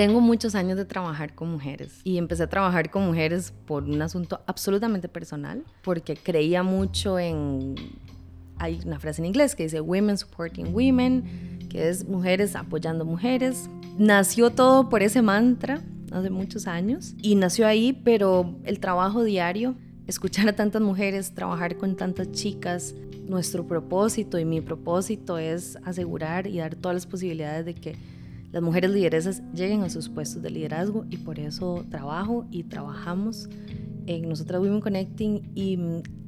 Tengo muchos años de trabajar con mujeres y empecé a trabajar con mujeres por un asunto absolutamente personal, porque creía mucho en... Hay una frase en inglés que dice Women Supporting Women, que es mujeres apoyando mujeres. Nació todo por ese mantra hace muchos años y nació ahí, pero el trabajo diario, escuchar a tantas mujeres, trabajar con tantas chicas, nuestro propósito y mi propósito es asegurar y dar todas las posibilidades de que las mujeres lideresas lleguen a sus puestos de liderazgo y por eso trabajo y trabajamos en nosotras Women Connecting y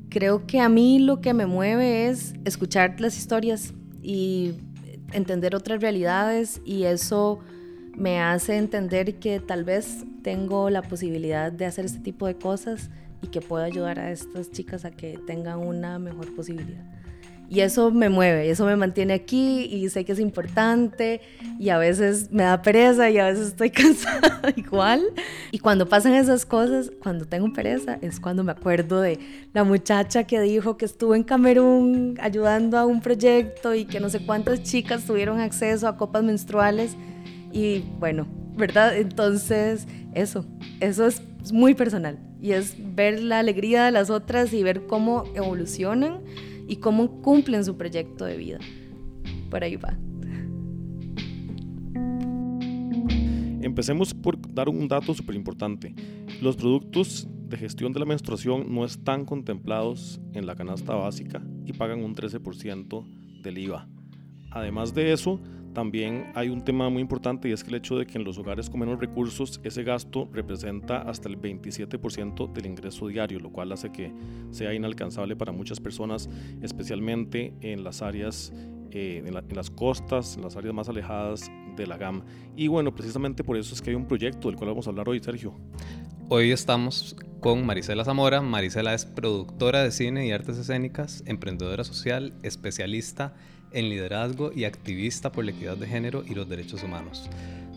creo que a mí lo que me mueve es escuchar las historias y entender otras realidades y eso me hace entender que tal vez tengo la posibilidad de hacer este tipo de cosas y que puedo ayudar a estas chicas a que tengan una mejor posibilidad. Y eso me mueve, eso me mantiene aquí y sé que es importante y a veces me da pereza y a veces estoy cansada igual. Y cuando pasan esas cosas, cuando tengo pereza, es cuando me acuerdo de la muchacha que dijo que estuvo en Camerún ayudando a un proyecto y que no sé cuántas chicas tuvieron acceso a copas menstruales. Y bueno, ¿verdad? Entonces, eso, eso es muy personal y es ver la alegría de las otras y ver cómo evolucionan y cómo cumplen su proyecto de vida. Por ahí va. Empecemos por dar un dato súper importante. Los productos de gestión de la menstruación no están contemplados en la canasta básica y pagan un 13% del IVA. Además de eso, también hay un tema muy importante y es que el hecho de que en los hogares con menos recursos ese gasto representa hasta el 27% del ingreso diario, lo cual hace que sea inalcanzable para muchas personas, especialmente en las áreas, eh, en, las costas, en las áreas más alejadas de la GAM. Y bueno, precisamente por eso es que hay un proyecto del cual vamos a hablar hoy, Sergio. Hoy estamos con Marisela Zamora. Marisela es productora de cine y artes escénicas, emprendedora social, especialista en liderazgo y activista por la equidad de género y los derechos humanos.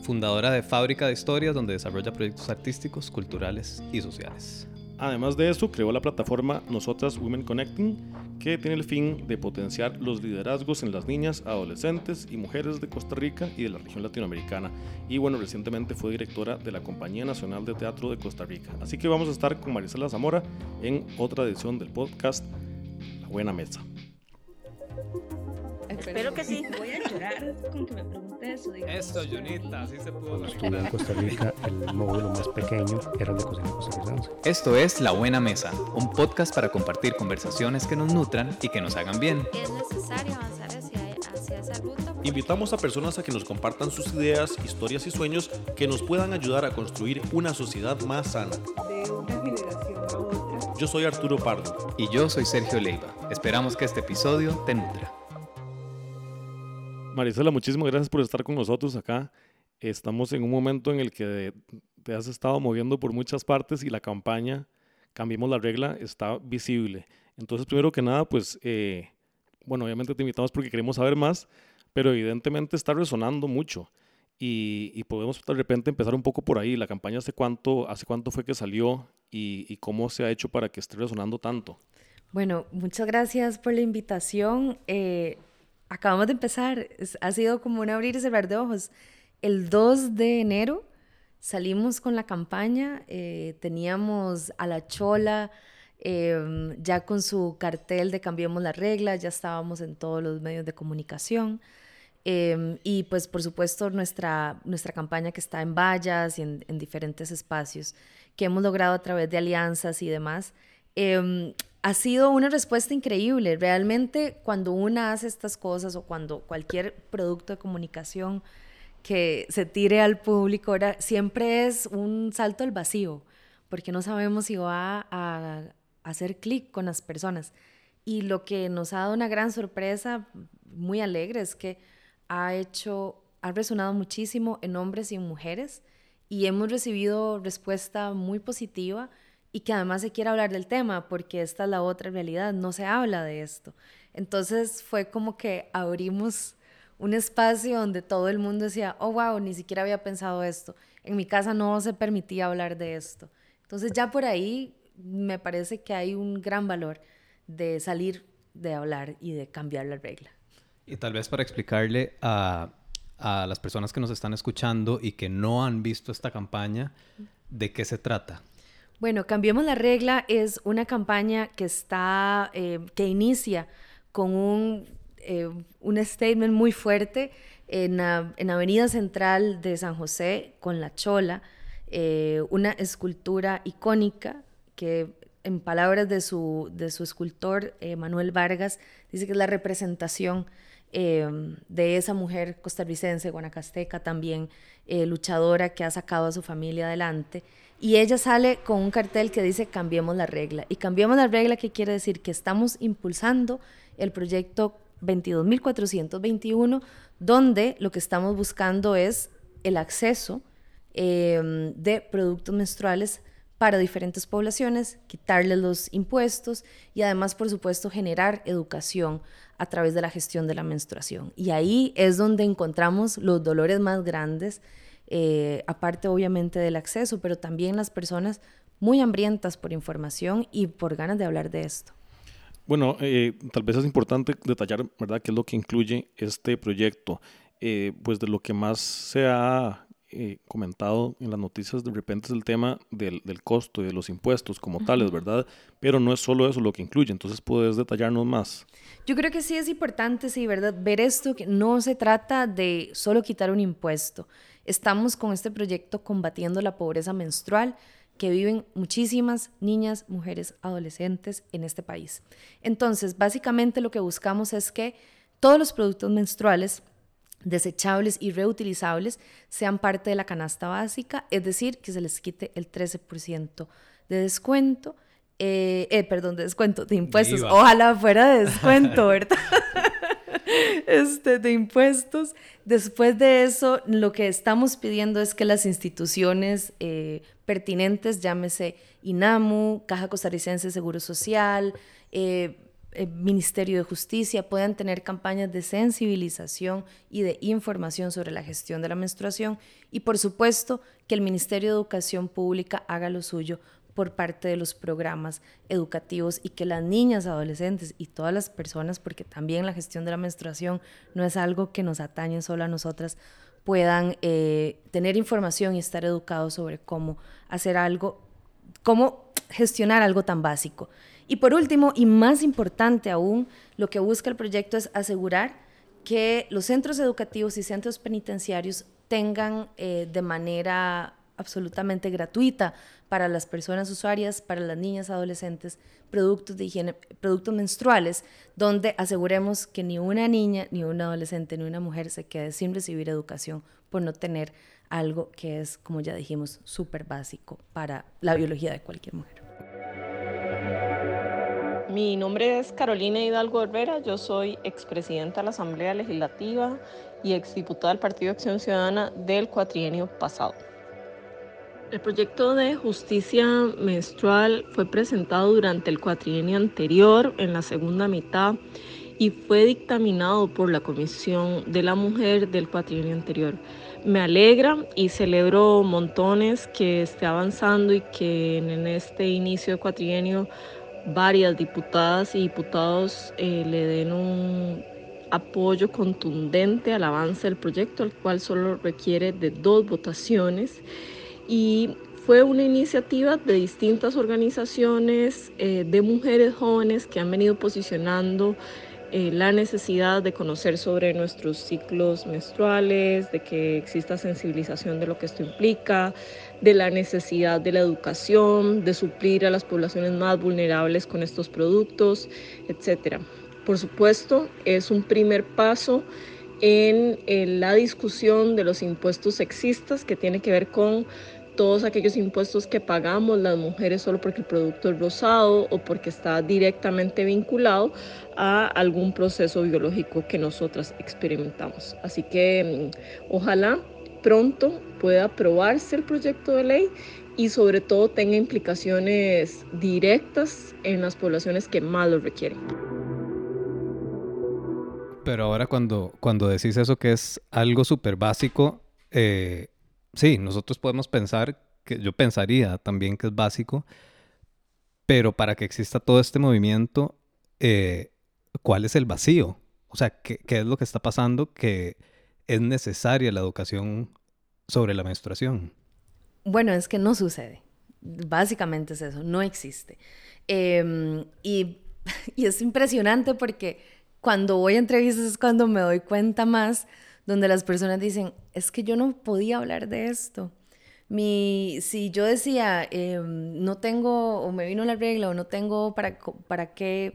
Fundadora de Fábrica de Historias, donde desarrolla proyectos artísticos, culturales y sociales. Además de eso, creó la plataforma Nosotras Women Connecting, que tiene el fin de potenciar los liderazgos en las niñas, adolescentes y mujeres de Costa Rica y de la región latinoamericana. Y bueno, recientemente fue directora de la Compañía Nacional de Teatro de Costa Rica. Así que vamos a estar con Marisela Zamora en otra edición del podcast La Buena Mesa. Espero que sí. Voy a llorar con que me pregunte eso. Eso, Junita, así se pudo. Cuando estuve en Costa Rica, el módulo más pequeño era el de cocina costarricense. Esto es La Buena Mesa, un podcast para compartir conversaciones que nos nutran y que nos hagan bien. Es necesario avanzar hacia, hacia esa ruta. Invitamos a personas a que nos compartan sus ideas, historias y sueños que nos puedan ayudar a construir una sociedad más sana. De una generación a otra. Yo soy Arturo Pardo. Y yo soy Sergio Leiva. Esperamos que este episodio te nutra. Marisela, muchísimas gracias por estar con nosotros acá. Estamos en un momento en el que te has estado moviendo por muchas partes y la campaña Cambiemos la regla está visible. Entonces, primero que nada, pues, eh, bueno, obviamente te invitamos porque queremos saber más, pero evidentemente está resonando mucho. Y, podemos de repente empezar un poco por ahí. La campaña hace cuánto, hace cuánto fue que salió y, y cómo se ha hecho para que esté resonando tanto. Bueno, muchas gracias por la invitación. Eh, acabamos de empezar, ha sido como un abrir y cerrar de ojos. El 2 de enero salimos con la campaña, eh, teníamos a la chola eh, ya con su cartel de cambiemos la regla, ya estábamos en todos los medios de comunicación. Eh, y pues por supuesto nuestra, nuestra campaña que está en vallas y en, en diferentes espacios que hemos logrado a través de alianzas y demás. Eh, ha sido una respuesta increíble. Realmente cuando una hace estas cosas o cuando cualquier producto de comunicación que se tire al público, siempre es un salto al vacío, porque no sabemos si va a, hacer clic con las personas. Y lo que nos ha dado una gran sorpresa, muy alegre, es que ha hecho, ha resonado muchísimo en hombres y mujeres y hemos recibido respuesta muy positiva y que además se quiera hablar del tema, porque esta es la otra realidad, no se habla de esto. Entonces fue como que abrimos un espacio donde todo el mundo decía, oh, wow, ni siquiera había pensado esto. En mi casa no se permitía hablar de esto. Entonces ya por ahí me parece que hay un gran valor de salir de hablar y de cambiar la regla. Y tal vez para explicarle a, a las personas que nos están escuchando y que no han visto esta campaña, ¿de qué se trata? Bueno, Cambiemos la Regla es una campaña que está, eh, que inicia con un, eh, un statement muy fuerte en, la- en Avenida Central de San José con La Chola, eh, una escultura icónica que en palabras de su, de su escultor Manuel Vargas dice que es la representación eh, de esa mujer costarricense, guanacasteca también, eh, luchadora que ha sacado a su familia adelante. Y ella sale con un cartel que dice cambiemos la regla. Y cambiemos la regla, que quiere decir? Que estamos impulsando el proyecto 22.421, donde lo que estamos buscando es el acceso eh, de productos menstruales para diferentes poblaciones, quitarles los impuestos y además, por supuesto, generar educación a través de la gestión de la menstruación. Y ahí es donde encontramos los dolores más grandes, eh, aparte obviamente del acceso, pero también las personas muy hambrientas por información y por ganas de hablar de esto. Bueno, eh, tal vez es importante detallar, ¿verdad?, qué es lo que incluye este proyecto. Eh, pues de lo que más se ha eh, comentado en las noticias de repente es el tema del, del costo y de los impuestos como tales, ¿verdad? Pero no es solo eso lo que incluye, entonces puedes detallarnos más. Yo creo que sí es importante, sí, ¿verdad? Ver esto, que no se trata de solo quitar un impuesto. Estamos con este proyecto combatiendo la pobreza menstrual que viven muchísimas niñas, mujeres, adolescentes en este país. Entonces, básicamente lo que buscamos es que todos los productos menstruales desechables y reutilizables sean parte de la canasta básica, es decir, que se les quite el 13% de descuento, eh, eh, perdón, de descuento, de impuestos. Ojalá fuera de descuento, ¿verdad? este, de impuestos. Después de eso, lo que estamos pidiendo es que las instituciones eh, pertinentes, llámese INAMU, Caja Costarricense de Seguro Social, eh, eh, Ministerio de Justicia, puedan tener campañas de sensibilización y de información sobre la gestión de la menstruación y, por supuesto, que el Ministerio de Educación Pública haga lo suyo por parte de los programas educativos y que las niñas, adolescentes y todas las personas, porque también la gestión de la menstruación no es algo que nos atañe solo a nosotras, puedan eh, tener información y estar educados sobre cómo hacer algo, cómo gestionar algo tan básico. Y por último, y más importante aún, lo que busca el proyecto es asegurar que los centros educativos y centros penitenciarios tengan eh, de manera absolutamente gratuita para las personas usuarias, para las niñas adolescentes, productos de higiene, productos menstruales, donde aseguremos que ni una niña, ni un adolescente, ni una mujer se quede sin recibir educación por no tener algo que es, como ya dijimos, súper básico para la biología de cualquier mujer. Mi nombre es Carolina Hidalgo Herrera, yo soy expresidenta de la Asamblea Legislativa y exdiputada del Partido Acción Ciudadana del cuatrienio pasado. El proyecto de justicia menstrual fue presentado durante el cuatrienio anterior, en la segunda mitad, y fue dictaminado por la Comisión de la Mujer del cuatrienio anterior. Me alegra y celebro montones que esté avanzando y que en este inicio de cuatrienio varias diputadas y diputados eh, le den un apoyo contundente al avance del proyecto, el cual solo requiere de dos votaciones. Y fue una iniciativa de distintas organizaciones eh, de mujeres jóvenes que han venido posicionando eh, la necesidad de conocer sobre nuestros ciclos menstruales, de que exista sensibilización de lo que esto implica, de la necesidad de la educación, de suplir a las poblaciones más vulnerables con estos productos, etc. Por supuesto, es un primer paso en, la discusión de los impuestos sexistas que tiene que ver con todos aquellos impuestos que pagamos las mujeres solo porque el producto es rosado o porque está directamente vinculado a algún proceso biológico que nosotras experimentamos. Así que mm, ojalá pronto pueda aprobarse el proyecto de ley y sobre todo tenga implicaciones directas en las poblaciones que más lo requieren. Pero ahora cuando, cuando decís eso que es algo súper básico, eh, sí, nosotros podemos pensar, que yo pensaría también que es básico, pero para que exista todo este movimiento, eh, ¿cuál es el vacío? O sea, ¿qué, ¿qué, es lo que está pasando que es necesaria la educación sobre la menstruación. Bueno, es que no sucede. Básicamente es eso, no existe. Em, y, es impresionante porque cuando voy a entrevistas es cuando me doy cuenta más, donde las personas dicen, es que yo no podía hablar de esto. Mi, si yo decía, em, no tengo, o me vino la regla, o no tengo para, para qué,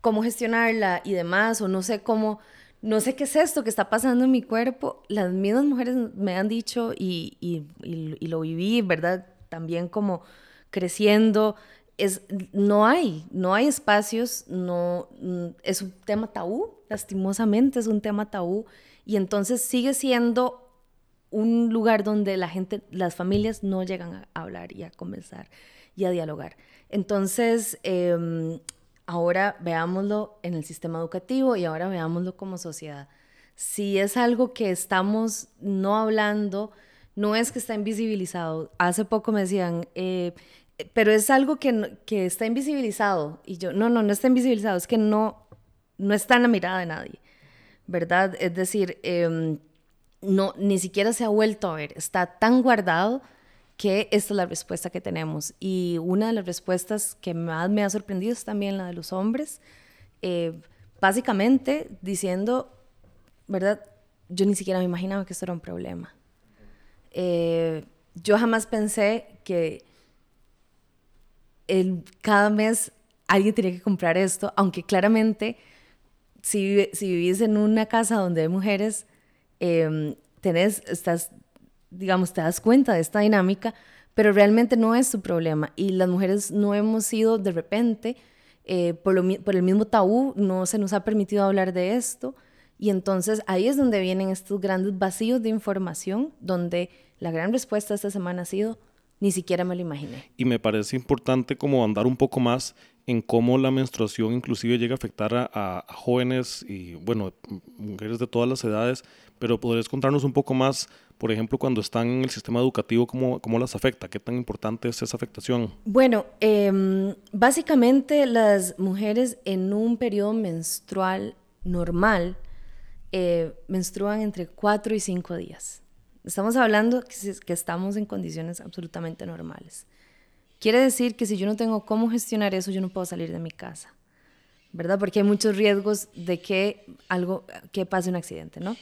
cómo gestionarla y demás, o no sé cómo, no sé qué es esto que está pasando en mi cuerpo, las mismas mujeres me han dicho y, y, y, lo viví, ¿verdad? También como creciendo, es, no hay, no hay espacios, no, mm, es un tema tabú, lastimosamente es un tema tabú, y entonces sigue siendo un lugar donde la gente, las familias no llegan a hablar y a conversar y a dialogar. Entonces, eh, ahora veámoslo en el sistema educativo y ahora veámoslo como sociedad. Si es algo que estamos no hablando, no es que está invisibilizado. Hace poco me decían, eh, pero es algo que, que está invisibilizado. Y yo, no, no, no está invisibilizado, es que no, no está en la mirada de nadie, ¿verdad? Es decir, em, no, ni siquiera se ha vuelto a ver, está tan guardado que esta es la respuesta que tenemos. Y una de las respuestas que más me ha sorprendido es también la de los hombres, eh, básicamente diciendo, ¿verdad? Yo ni siquiera me imaginaba que esto era un problema. Eh, yo jamás pensé que el, cada mes alguien tenía que comprar esto, aunque claramente si, si vivís en una casa donde hay mujeres, eh, tenés, estás digamos, te das cuenta de esta dinámica, pero realmente no es su problema. Y las mujeres no hemos sido de repente, eh, por, por el mismo tabú, no se nos ha permitido hablar de esto. Y entonces ahí es donde vienen estos grandes vacíos de información, donde la gran respuesta esta semana ha sido, ni siquiera me lo imaginé. Y me parece importante como andar un poco más en cómo la menstruación inclusive llega a afectar a, jóvenes y, bueno, mujeres de todas las edades, pero podrías contarnos un poco más por ejemplo, cuando están en el sistema educativo, ¿cómo, cómo las afecta? ¿Qué tan importante es esa afectación? Bueno, eh, básicamente las mujeres en un periodo menstrual normal eh, menstruan entre 4 y 5 días. Estamos hablando que estamos en condiciones absolutamente normales. Quiere decir que si yo no tengo cómo gestionar eso, yo no puedo salir de mi casa, ¿verdad? Porque hay muchos riesgos de que algo, que pase un accidente, ¿no?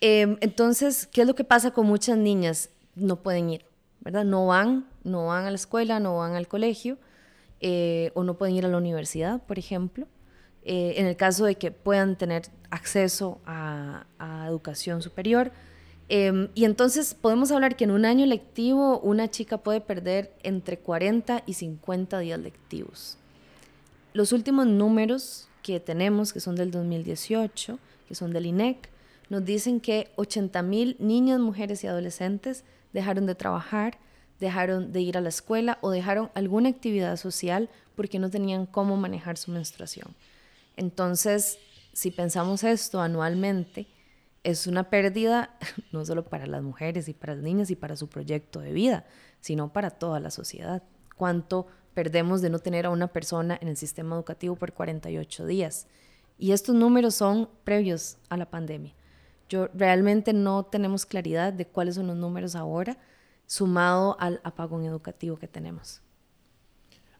Em, entonces, ¿qué es lo que pasa con muchas niñas? No pueden ir, ¿verdad? No van, no van a la escuela, no van al colegio, eh, o no pueden ir a la universidad, por ejemplo. Eh, en el caso de que puedan tener acceso a, educación superior. Em, y entonces podemos hablar que en un año lectivo una chica puede perder entre 40 y 50 días lectivos. Los últimos números que tenemos, que son del 2018, que son del INEC, nos dicen que 80 mil niñas, mujeres y adolescentes dejaron de trabajar, dejaron de ir a la escuela o dejaron alguna actividad social porque no tenían cómo manejar su menstruación. Entonces, si pensamos esto anualmente, es una pérdida no solo para las mujeres y para las niñas y para su proyecto de vida, sino para toda la sociedad. ¿Cuánto perdemos de no tener a una persona en el sistema educativo por 48 días? Y estos números son previos a la pandemia. Yo realmente no tenemos claridad de cuáles son los números ahora, sumado al apagón educativo que tenemos.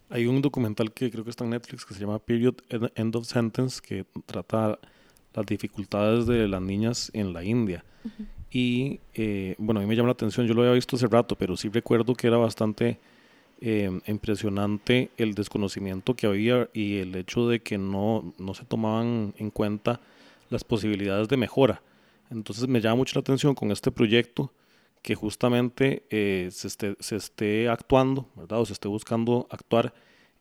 Hay un documental que creo que está en Netflix que se llama Period End of Sentence, que trata las dificultades de las niñas en la India. Y eh, bueno, a mí me llama la atención, yo lo había visto hace rato, pero sí recuerdo que era bastante eh, impresionante el desconocimiento que había y el hecho de que no, no se tomaban en cuenta las posibilidades de mejora. Entonces me llama mucho la atención con este proyecto que justamente eh, se, esté, se, esté, actuando, ¿verdad? O se esté buscando actuar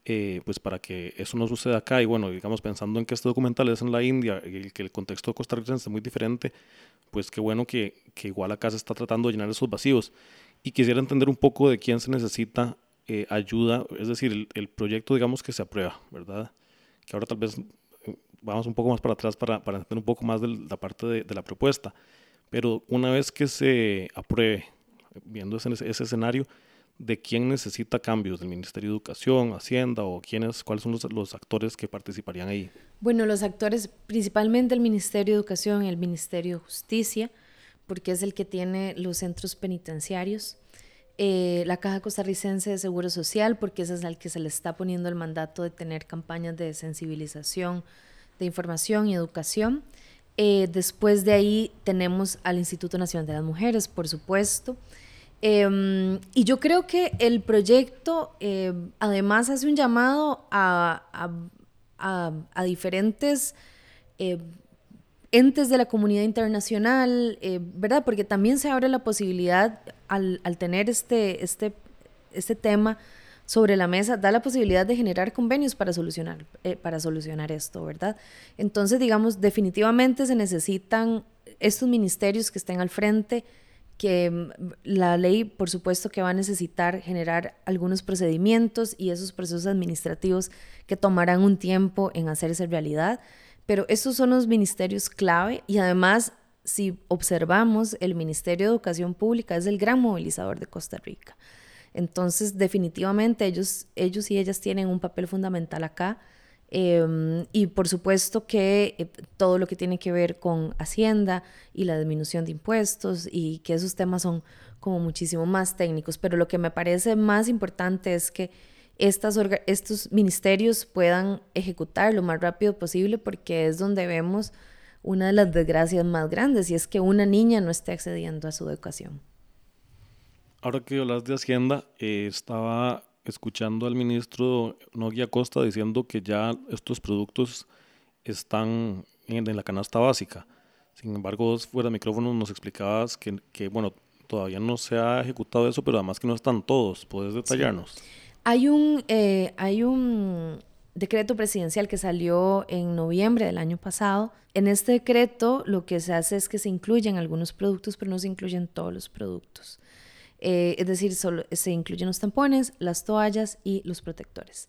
eh, pues para que eso no suceda acá. Y bueno, digamos, pensando en que este documental es en la India y que el contexto costarricense es muy diferente, pues qué bueno que, que, igual acá se está tratando de llenar esos vacíos. Y quisiera entender un poco de quién se necesita eh, ayuda, es decir, el, proyecto, digamos, que se aprueba, ¿verdad? Que ahora tal vez vamos un poco más para atrás para, para entender un poco más de la parte de, de, la propuesta. Pero una vez que se apruebe, viendo ese, ese escenario, de quién necesita cambios, del Ministerio de Educación, Hacienda o quiénes, cuáles son los, actores que participarían ahí. Bueno, los actores, principalmente el Ministerio de Educación el Ministerio de Justicia, porque es el que tiene los centros penitenciarios. Eh, la Caja Costarricense de Seguro Social, porque ese es al que se le está poniendo el mandato de tener campañas de sensibilización, de información y educación. Eh, después de ahí tenemos al Instituto Nacional de las Mujeres, por supuesto. Em, y yo creo que el proyecto eh, además hace un llamado a, a, diferentes entes de la comunidad internacional, ¿verdad? Porque también se abre la posibilidad, al, tener este, este, este tema sobre la mesa, da la posibilidad de generar convenios para solucionar, eh, para solucionar esto, ¿verdad? Entonces, digamos, definitivamente se necesitan estos ministerios que estén al frente, que mm, la ley, por supuesto, que va a necesitar generar algunos procedimientos y esos procesos administrativos que tomarán un tiempo en hacerse realidad pero estos son los ministerios clave y además, si observamos, el Ministerio de Educación Pública es el gran movilizador de Costa Rica. Entonces, definitivamente ellos, ellos y ellas tienen un papel fundamental acá. Em, y por supuesto que eh, todo lo que tiene que ver con Hacienda y la disminución de impuestos y que esos temas son como muchísimo más técnicos. Pero lo que me parece más importante es que estas estos ministerios puedan ejecutar lo más rápido posible porque es donde vemos una de las desgracias más grandes y es que una niña no esté accediendo a su educación. Ahora que hablas de Hacienda, eh, estaba escuchando al ministro Nogui Acosta diciendo que ya estos productos están en, la canasta básica. Sin embargo, fuera de micrófono nos explicabas que, que, bueno, todavía no se ha ejecutado eso, pero además que no están todos. ¿Puedes detallarnos? Hay un, eh, hay un decreto presidencial que salió en noviembre del año pasado. En este decreto lo que se hace es que se incluyen algunos productos, pero no se incluyen todos los productos. Eh, es decir, solo, se incluyen los tampones, las toallas y los protectores.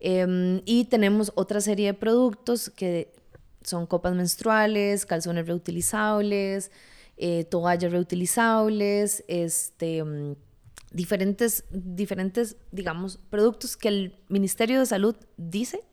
Em, y tenemos otra serie de productos que son copas menstruales, calzones reutilizables, eh, toallas reutilizables, este mm, diferentes, diferentes, digamos, productos que el Ministerio de Salud dice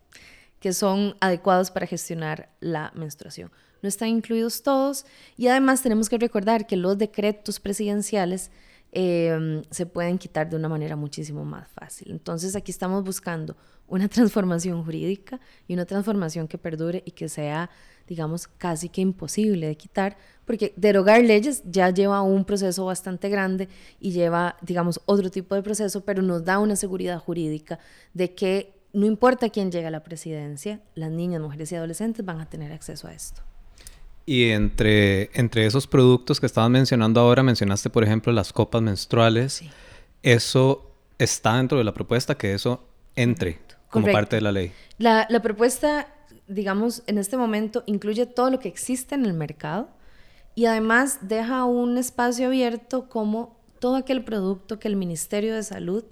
que son adecuados para gestionar la menstruación. No están incluidos todos y además tenemos que recordar que los decretos presidenciales em, se pueden quitar de una manera muchísimo más fácil. Entonces aquí estamos buscando una transformación jurídica y una transformación que perdure y que sea, digamos, casi que imposible de quitar porque derogar leyes ya lleva un proceso bastante grande y lleva, digamos, otro tipo de proceso, pero nos da una seguridad jurídica de que no importa quién llegue a la presidencia, las niñas, mujeres y adolescentes van a tener acceso a esto. Y entre, entre esos productos que estaban mencionando ahora, mencionaste, por ejemplo, las copas menstruales. Eso está dentro de la propuesta, que eso entre como parte de la ley. La, la propuesta, digamos, en este momento incluye todo lo que existe en el mercado y además deja un espacio abierto como todo aquel producto que el Ministerio de Salud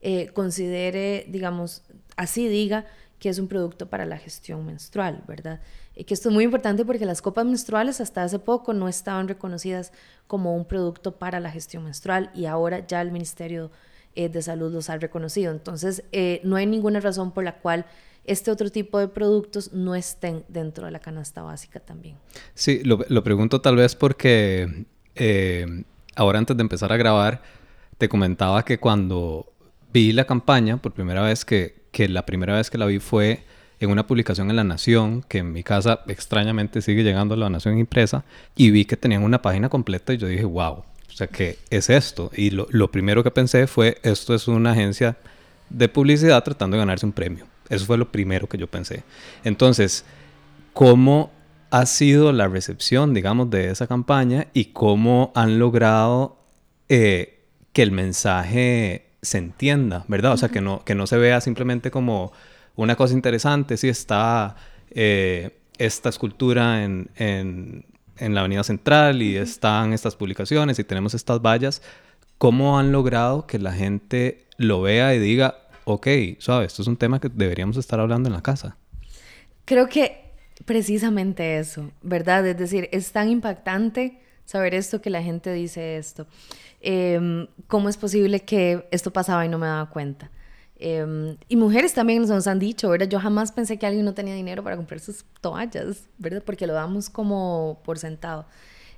eh, considere, digamos, así diga que es un producto para la gestión menstrual, ¿verdad? Y que esto es muy importante porque las copas menstruales hasta hace poco no estaban reconocidas como un producto para la gestión menstrual y ahora ya el Ministerio eh, de Salud los ha reconocido. Entonces, eh, no hay ninguna razón por la cual este otro tipo de productos no estén dentro de la canasta básica también. Sí, lo, pregunto tal vez porque eh, ahora antes de empezar a grabar, te comentaba que cuando vi la campaña, por primera vez que, que la primera vez que la vi fue en una publicación en La Nación, que en mi casa extrañamente sigue llegando a La Nación impresa, y vi que tenían una página completa y yo dije, wow, o sea, ¿qué es esto? Y lo, lo primero que pensé fue, esto es una agencia de publicidad tratando de ganarse un premio. Eso fue lo primero que yo pensé. Entonces, ¿cómo ha sido la recepción, digamos, de esa campaña y cómo han logrado eh, que el mensaje se entienda, ¿verdad? O sea, que no, que no se vea simplemente como una cosa interesante, si está eh, esta escultura en, en, en, la Avenida Central y están estas publicaciones y tenemos estas vallas, ¿cómo han logrado que la gente lo vea y diga, ok, suave, esto es un tema que deberíamos estar hablando en la casa. Creo que precisamente eso, ¿verdad? Es decir, es tan impactante saber esto, que la gente dice esto. Em, ¿Cómo es posible que esto pasaba y no me daba cuenta? Em, y mujeres también nos han dicho, ¿verdad? Yo jamás pensé que alguien no tenía dinero para comprar sus toallas, ¿verdad? Porque lo damos como por sentado.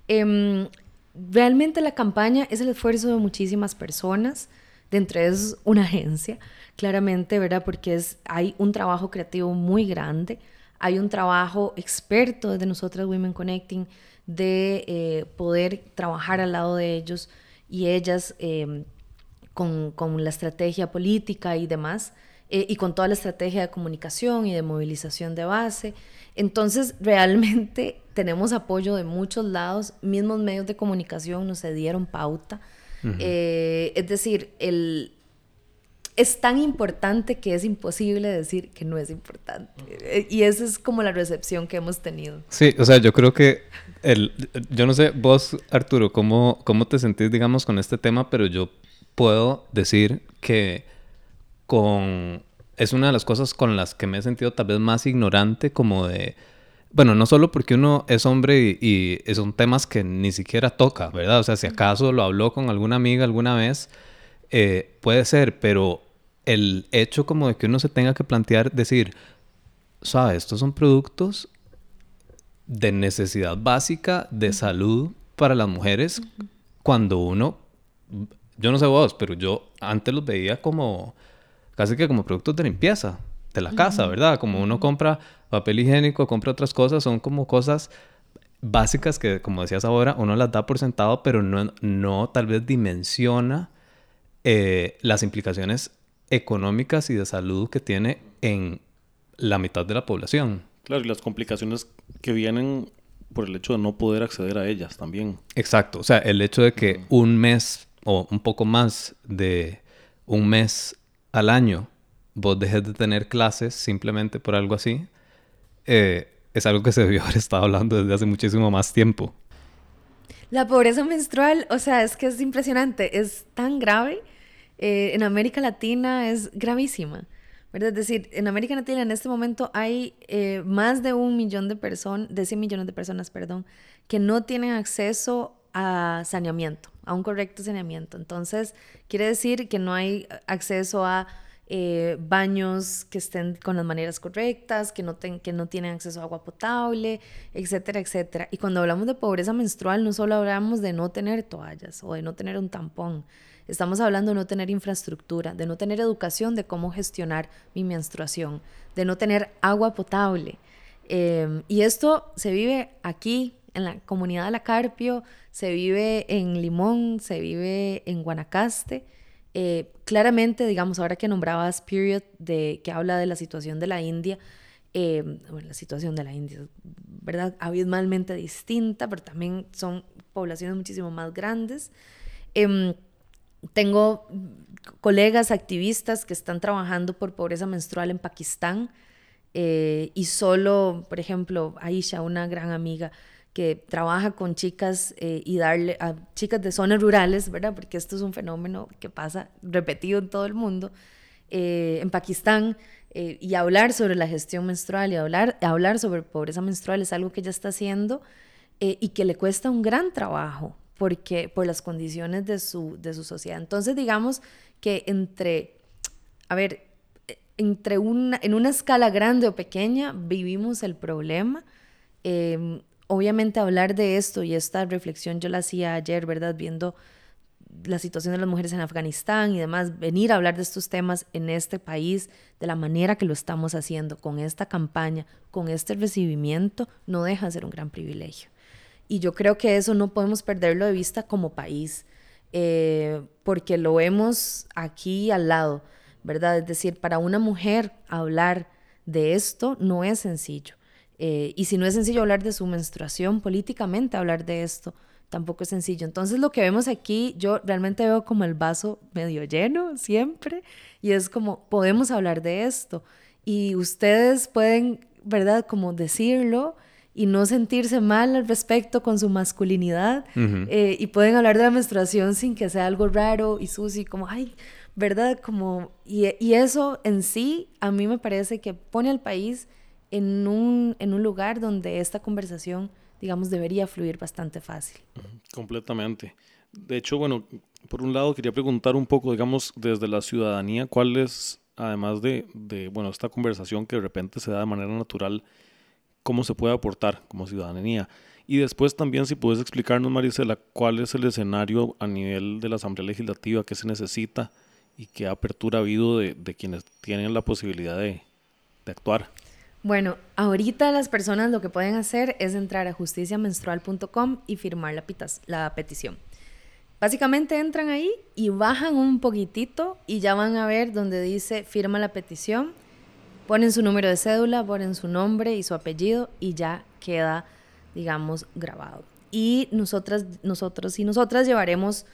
Em, realmente la campaña es el esfuerzo de muchísimas personas, de entre ellos una agencia, claramente, ¿verdad? Porque es, hay un trabajo creativo muy grande, hay un trabajo experto de nosotras Women Connecting de eh, poder trabajar al lado de ellos y ellas em, con, con, la estrategia política y demás, eh, y con toda la estrategia de comunicación y de movilización de base. Entonces, realmente tenemos apoyo de muchos lados, mismos medios de comunicación nos dieron pauta. Eh, es decir, el, es tan importante que es imposible decir que no es importante. Eh, y esa es como la recepción que hemos tenido. Sí, o sea, yo creo que el, yo no sé, vos, Arturo, ¿cómo, cómo te sentís, digamos, con este tema, pero yo puedo decir que con... Es una de las cosas con las que me he sentido tal vez más ignorante, como de... Bueno, no solo porque uno es hombre y, son temas que ni siquiera toca, ¿verdad? O sea, si acaso lo habló con alguna amiga alguna vez, eh, puede ser, pero el hecho como de que uno se tenga que plantear, decir, ¿sabes? Estos son productos de necesidad básica de salud para las mujeres cuando uno yo no sé vos, pero yo antes los veía como casi que como productos de limpieza de la casa, ¿verdad? Como uno compra papel higiénico, compra otras cosas, son como cosas básicas que, como decías ahora, uno las da por sentado, pero no, no tal vez dimensiona eh, las implicaciones económicas y de salud que tiene en la mitad de la población. Claro, y las complicaciones que vienen por el hecho de no poder acceder a ellas también. Exacto, o sea, el hecho de que un mes o un poco más de un mes al año vos dejes de tener clases simplemente por algo así, eh, es algo que se debió haber estado hablando desde hace muchísimo más tiempo. La pobreza menstrual, o sea, es que es impresionante, es tan grave. Eh, en América Latina es gravísima. Es decir, en América Latina en este momento hay eh, más de un millón de personas, de 100 millones de personas, perdón, que no tienen acceso a saneamiento, a un correcto saneamiento. Entonces, quiere decir que no hay acceso a eh, baños que estén con las maneras correctas, que no, que no tienen acceso a agua potable, etcétera, etcétera. Y cuando hablamos de pobreza menstrual, no solo hablamos de no tener toallas o de no tener un tampón. Estamos hablando de no tener infraestructura, de no tener educación de cómo gestionar mi menstruación, de no tener agua potable. Eh, y esto se vive aquí en la comunidad de La Carpio, se vive en Limón, se vive en Guanacaste. Eh, claramente, digamos, ahora que nombrabas Period, de, que habla de la situación de la India, eh, bueno, la situación de la India, ¿verdad? Abismalmente distinta, pero también son poblaciones muchísimo más grandes. Em, tengo colegas activistas que están trabajando por pobreza menstrual en Pakistán eh, y solo, por ejemplo, Aisha, una gran amiga, que trabaja con chicas eh, y darle a chicas de zonas rurales, ¿verdad? Porque esto es un fenómeno que pasa repetido en todo el mundo, eh, en Pakistán, eh, y hablar sobre la gestión menstrual y hablar, hablar sobre pobreza menstrual es algo que ella está haciendo y que le cuesta un gran trabajo porque, por las condiciones de su, de su sociedad. Entonces, digamos que entre, a ver, entre una, en una escala grande o pequeña vivimos el problema. Eh, obviamente hablar de esto y esta reflexión yo la hacía ayer, ¿verdad? Viendo la situación de las mujeres en Afganistán y demás, venir a hablar de estos temas en este país de la manera que lo estamos haciendo, con esta campaña, con este recibimiento, no deja de ser un gran privilegio. Y yo creo que eso no podemos perderlo de vista como país, eh, porque lo vemos aquí al lado, ¿verdad? Es decir, para una mujer hablar de esto no es sencillo. Eh, y si no es sencillo hablar de su menstruación, políticamente hablar de esto tampoco es sencillo. Entonces lo que vemos aquí, yo realmente veo como el vaso medio lleno siempre, y es como, podemos hablar de esto. Y ustedes pueden, ¿verdad? Como decirlo y no sentirse mal al respecto con su masculinidad, eh, y pueden hablar de la menstruación sin que sea algo raro y sucio, como, ay, ¿verdad? Como, y, y eso en sí a mí me parece que pone al país en un, en un lugar donde esta conversación, digamos, debería fluir bastante fácil. Completamente. De hecho, bueno, por un lado quería preguntar un poco, digamos, desde la ciudadanía, cuál es, además de, de, bueno, esta conversación que de repente se da de manera natural, cómo se puede aportar como ciudadanía. Y después también si puedes explicarnos, Marisela, cuál es el escenario a nivel de la Asamblea Legislativa, qué se necesita y qué apertura ha habido de, de quienes tienen la posibilidad de, de actuar. Bueno, ahorita las personas lo que pueden hacer es entrar a justiciamenstrual.com y firmar la, la petición. Básicamente entran ahí y bajan un poquitito y ya van a ver donde dice firma la petición, ponen su número de cédula, ponen su nombre y su apellido y ya queda, digamos, grabado. Y nosotras, nosotros y nosotras llevaremos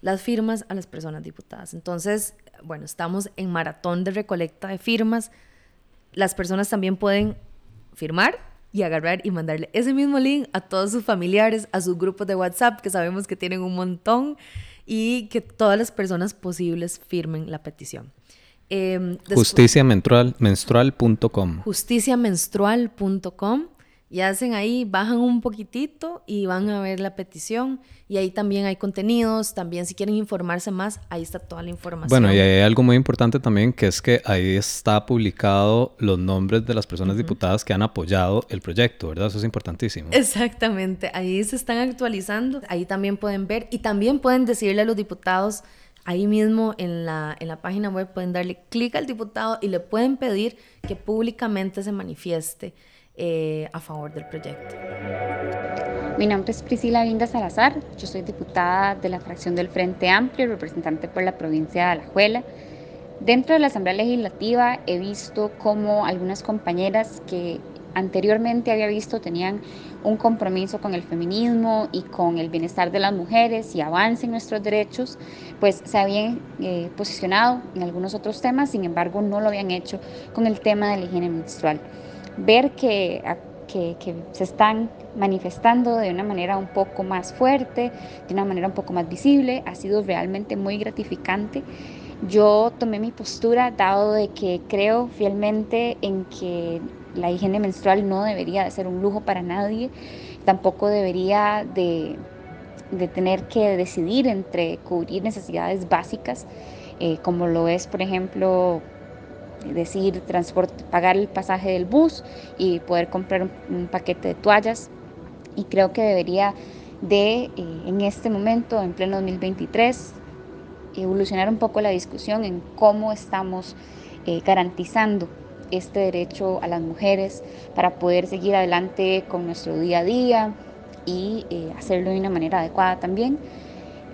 las firmas a las personas diputadas. Entonces, bueno, estamos en maratón de recolecta de firmas las personas también pueden firmar y agarrar y mandarle ese mismo link a todos sus familiares, a sus grupos de WhatsApp, que sabemos que tienen un montón, y que todas las personas posibles firmen la petición. Eh, justiciamenstrual.com. Justiciamenstrual.com y hacen ahí, bajan un poquitito y van a ver la petición. Y ahí también hay contenidos, también si quieren informarse más, ahí está toda la información. Bueno, y hay algo muy importante también, que es que ahí está publicado los nombres de las personas diputadas que han apoyado el proyecto, ¿verdad? Eso es importantísimo. Exactamente, ahí se están actualizando, ahí también pueden ver y también pueden decirle a los diputados, ahí mismo en la, en la página web pueden darle clic al diputado y le pueden pedir que públicamente se manifieste eh, a favor del proyecto. Mi nombre es Priscila Vinda Salazar, yo soy diputada de la fracción del Frente Amplio, representante por la provincia de Alajuela. Dentro de la Asamblea Legislativa he visto cómo algunas compañeras que anteriormente había visto tenían un compromiso con el feminismo y con el bienestar de las mujeres y avance en nuestros derechos, pues se habían eh, posicionado en algunos otros temas, sin embargo no lo habían hecho con el tema de la higiene menstrual ver que, que, se están manifestando de una manera un poco más fuerte, de una manera un poco más visible, ha sido realmente muy gratificante. Yo tomé mi postura dado de que creo fielmente en que la higiene menstrual no debería de ser un lujo para nadie, tampoco debería de, de tener que decidir entre cubrir necesidades básicas, eh, como lo es, por ejemplo, decir transporte, pagar el pasaje del bus y poder comprar un, paquete de toallas. Y creo que debería de, eh, en este momento, en pleno 2023, evolucionar un poco la discusión en cómo estamos eh, garantizando este derecho a las mujeres para poder seguir adelante con nuestro día a día y eh, hacerlo de una manera adecuada también.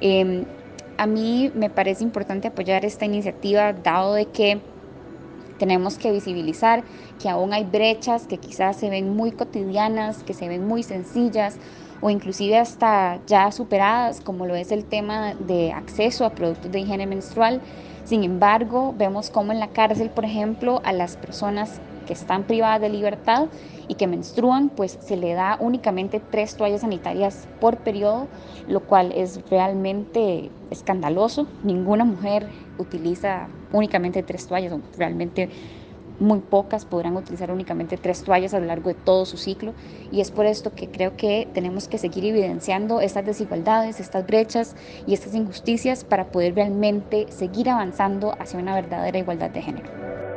Em, a mí me parece importante apoyar esta iniciativa dado de que tenemos que visibilizar que aún hay brechas que quizás se ven muy cotidianas, que se ven muy sencillas o inclusive hasta ya superadas, como lo es el tema de acceso a productos de higiene menstrual. Sin embargo, vemos como en la cárcel, por ejemplo, a las personas que están privadas de libertad y que menstruan, pues se le da únicamente tres toallas sanitarias por periodo, lo cual es realmente escandaloso. Ninguna mujer utiliza únicamente tres toallas, realmente muy pocas podrán utilizar únicamente tres toallas a lo largo de todo su ciclo y es por esto que creo que tenemos que seguir evidenciando estas desigualdades, estas brechas y estas injusticias para poder realmente seguir avanzando hacia una verdadera igualdad de género.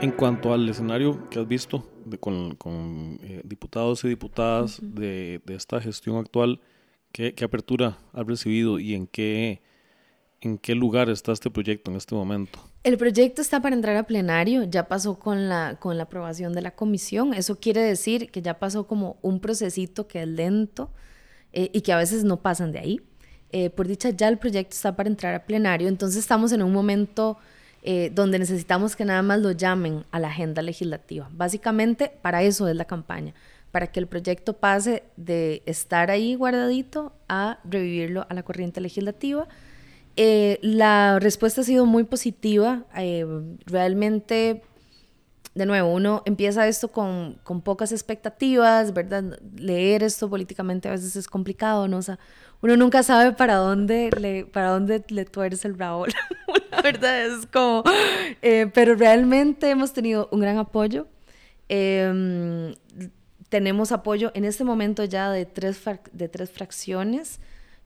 En cuanto al escenario que has visto con, eh, diputados y diputadas de, de, esta gestión actual, ¿Qué, apertura ha recibido y en qué, en qué lugar está este proyecto en este momento? El proyecto está para entrar a plenario, ya pasó con la, con la aprobación de la comisión. Eso quiere decir que ya pasó como un procesito que es lento eh, y que a veces no pasan de ahí. Eh, por dicha, ya el proyecto está para entrar a plenario, entonces estamos en un momento eh, donde necesitamos que nada más lo llamen a la agenda legislativa. Básicamente, para eso es la campaña, para que el proyecto pase de estar ahí guardadito a revivirlo a la corriente legislativa. Eh, la respuesta ha sido muy positiva. Eh, realmente, de nuevo, uno empieza esto con, con, pocas expectativas, ¿verdad? Leer esto políticamente a veces es complicado, ¿no? O sea, uno nunca sabe para dónde le, para dónde le tuerce el bravo. la verdad es como... Eh, pero realmente hemos tenido un gran apoyo. Eh, tenemos apoyo en este momento ya de tres, de tres fracciones.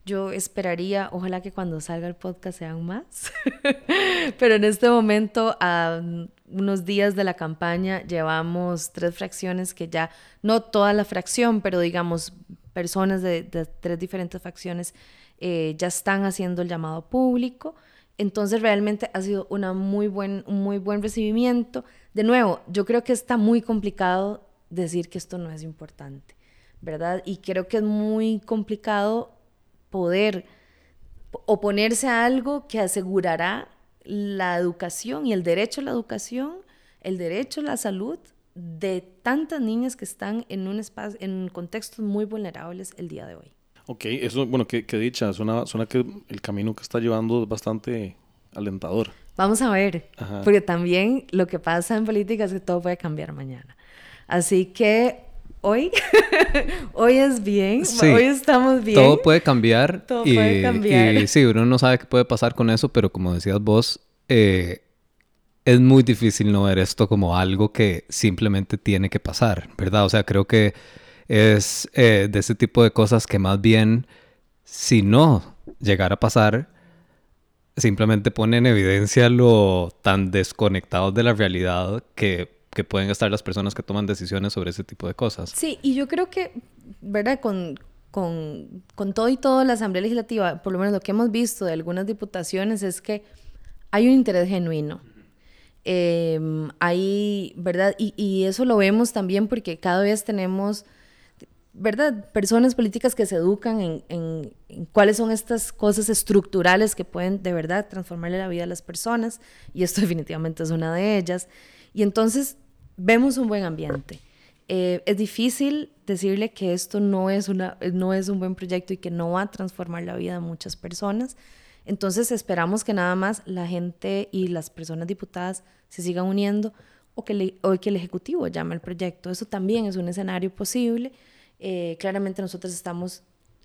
Yo esperaría, ojalá que cuando salga el podcast sean más, pero en este momento, a unos días de la campaña, llevamos tres fracciones que ya, no toda la fracción, pero digamos, personas de, tres diferentes facciones eh, ya están haciendo el llamado público. Entonces realmente ha sido una muy buen, un muy buen recibimiento. De nuevo, yo creo que está muy complicado decir que esto no es importante, ¿verdad? Y creo que es muy complicado poder oponerse a algo que asegurará la educación y el derecho a la educación, el derecho a la salud de tantas niñas que están en un espacio, en contextos muy vulnerables el día de hoy. Ok, eso, bueno, que, dicha, suena, suena que el camino que está llevando es bastante alentador. Vamos a ver, porque también lo que pasa en política es que todo puede cambiar mañana. Así que hoy, hoy es bien, hoy estamos bien. Todo puede cambiar. Todo y, puede cambiar. Y sí, uno no sabe qué puede pasar con eso, pero como decías vos, eh, es muy difícil no ver esto como algo que simplemente tiene que pasar, ¿verdad? O sea, creo que es eh, de ese tipo de cosas que más bien, si no llegara a pasar, simplemente pone en evidencia lo tan desconectados de la realidad que que pueden estar las personas que toman decisiones sobre ese tipo de cosas. Sí, y yo creo que, ¿verdad? Con, con, con todo y todo la Asamblea Legislativa, por lo menos lo que hemos visto de algunas diputaciones es que hay un interés genuino. Eh, hay, ¿verdad? Y, y, eso lo vemos también porque cada vez tenemos, ¿verdad? Personas políticas que se educan en, en, en, cuáles son estas cosas estructurales que pueden de verdad transformarle la vida a las personas, y esto definitivamente es una de ellas. Y entonces vemos un buen ambiente. Eh, es difícil decirle que esto no es, una, no es un buen proyecto y que no va a transformar la vida de muchas personas. Entonces esperamos que nada más la gente y las personas diputadas se sigan uniendo o que, o que el Ejecutivo llame al proyecto. Eso también es un escenario posible. Eh, claramente nosotros estamos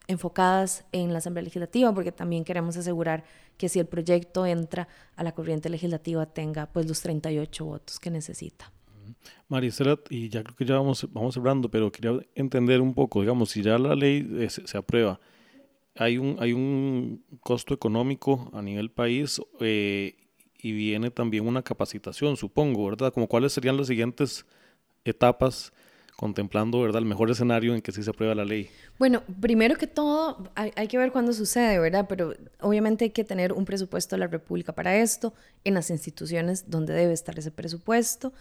enfocadas en la Asamblea Legislativa porque también queremos asegurar que si el proyecto entra a la corriente legislativa tenga pues los 38 votos que necesita. Marisela, y ya creo que ya vamos, vamos cerrando, pero quería entender un poco, digamos, si ya la ley eh, se, aprueba, hay un, hay un costo económico a nivel país eh, y viene también una capacitación, supongo, ¿verdad? Como cuáles serían las siguientes etapas contemplando, ¿verdad?, el mejor escenario en que sí se aprueba la ley. Bueno, primero que todo, hay, hay, que ver cuándo sucede, ¿verdad? Pero obviamente hay que tener un presupuesto de la República para esto, en las instituciones donde debe estar ese presupuesto.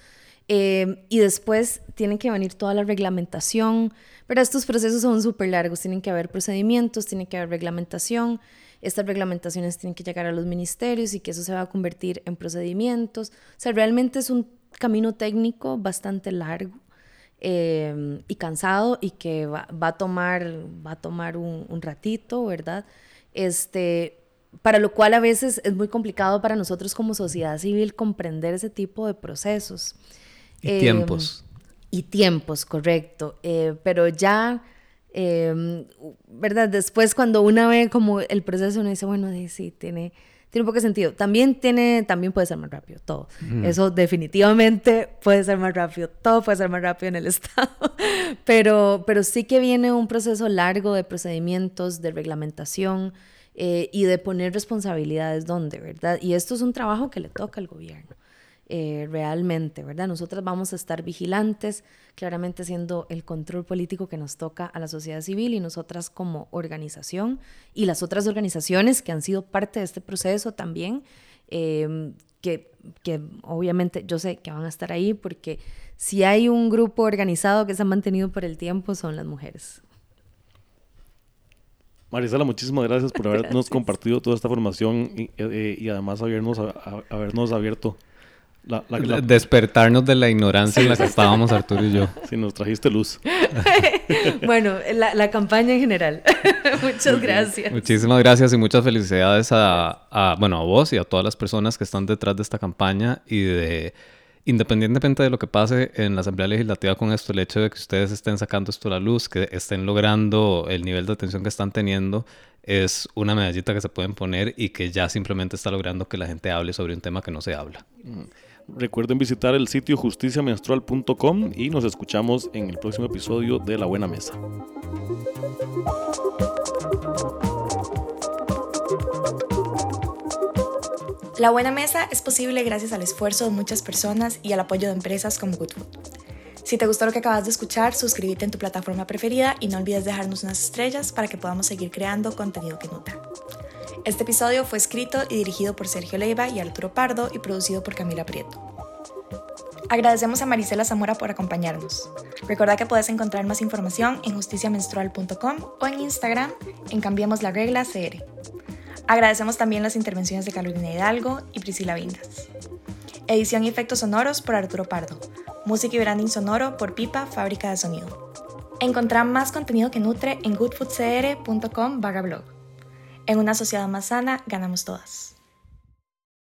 Eh, y después tiene que venir toda la reglamentación, pero estos procesos son súper largos, tienen que haber procedimientos, tiene que haber reglamentación, estas reglamentaciones tienen que llegar a los ministerios y que eso se va a convertir en procedimientos. O sea, realmente es un camino técnico bastante largo eh, y cansado y que va, va, a tomar, va a tomar un, un ratito, ¿verdad? Este, para lo cual a veces es muy complicado para nosotros como sociedad civil comprender ese tipo de procesos. Y em, tiempos. Y tiempos, correcto. Eh, pero ya, em, ¿verdad? Después cuando uno ve como el proceso, uno dice, bueno, sí, tiene, tiene un poco de sentido. También, tiene, también puede ser más rápido, todo. Eso definitivamente puede ser más rápido, todo puede ser más rápido en el Estado. pero, pero sí que viene un proceso largo de procedimientos, de reglamentación. Eh, y de poner responsabilidades donde, ¿verdad? Y esto es un trabajo que le toca al gobierno. Eh, realmente, ¿verdad? Nosotras vamos a estar vigilantes, claramente siendo el control político que nos toca a la sociedad civil y nosotras como organización y las otras organizaciones que han sido parte de este proceso también, em, que, que obviamente yo sé que van a estar ahí porque si hay un grupo organizado que se ha mantenido por el tiempo son las mujeres. Marisela, muchísimas gracias por habernos compartido toda esta formación y, eh, además habernos, habernos abierto Despertarnos de la ignorancia en la que estábamos Arturo y yo. Sí, nos trajiste luz. bueno, la, campaña en general. Muchas gracias. Muchísimas gracias y muchas felicidades a, bueno, a vos y a todas las personas que están detrás de esta campaña y de, independientemente de lo que pase en la Asamblea Legislativa con esto, el hecho de que ustedes estén sacando esto a la luz, que estén logrando el nivel de atención que están teniendo, es una medallita que se pueden poner y que ya simplemente está logrando que la gente hable sobre un tema que no se habla. Recuerden visitar el sitio justiciamenstrual.com y nos escuchamos en el próximo episodio de La Buena Mesa. La Buena Mesa es posible gracias al esfuerzo de muchas personas y al apoyo de empresas como Good Food. Si te gustó lo que acabas de escuchar, suscríbete en tu plataforma preferida y no olvides dejarnos unas estrellas para que podamos seguir creando contenido que nutra. Este episodio fue escrito y dirigido por Sergio Leiva y Arturo Pardo y producido por Camila Prieto. Agradecemos a Marisela Zamora por acompañarnos. Recuerda que puedes encontrar más información en justiciamenstrual.com o en Instagram en Cambiemos la Regla CR. Agradecemos también las intervenciones de Carolina Hidalgo y Priscila Vindas. Edición y efectos sonoros por Arturo Pardo. Música y branding sonoro por Pipa, Fábrica de Sonido. Encontrá más contenido que nutre en goodfoodcr.com blog. En una sociedad más sana, ganamos todas.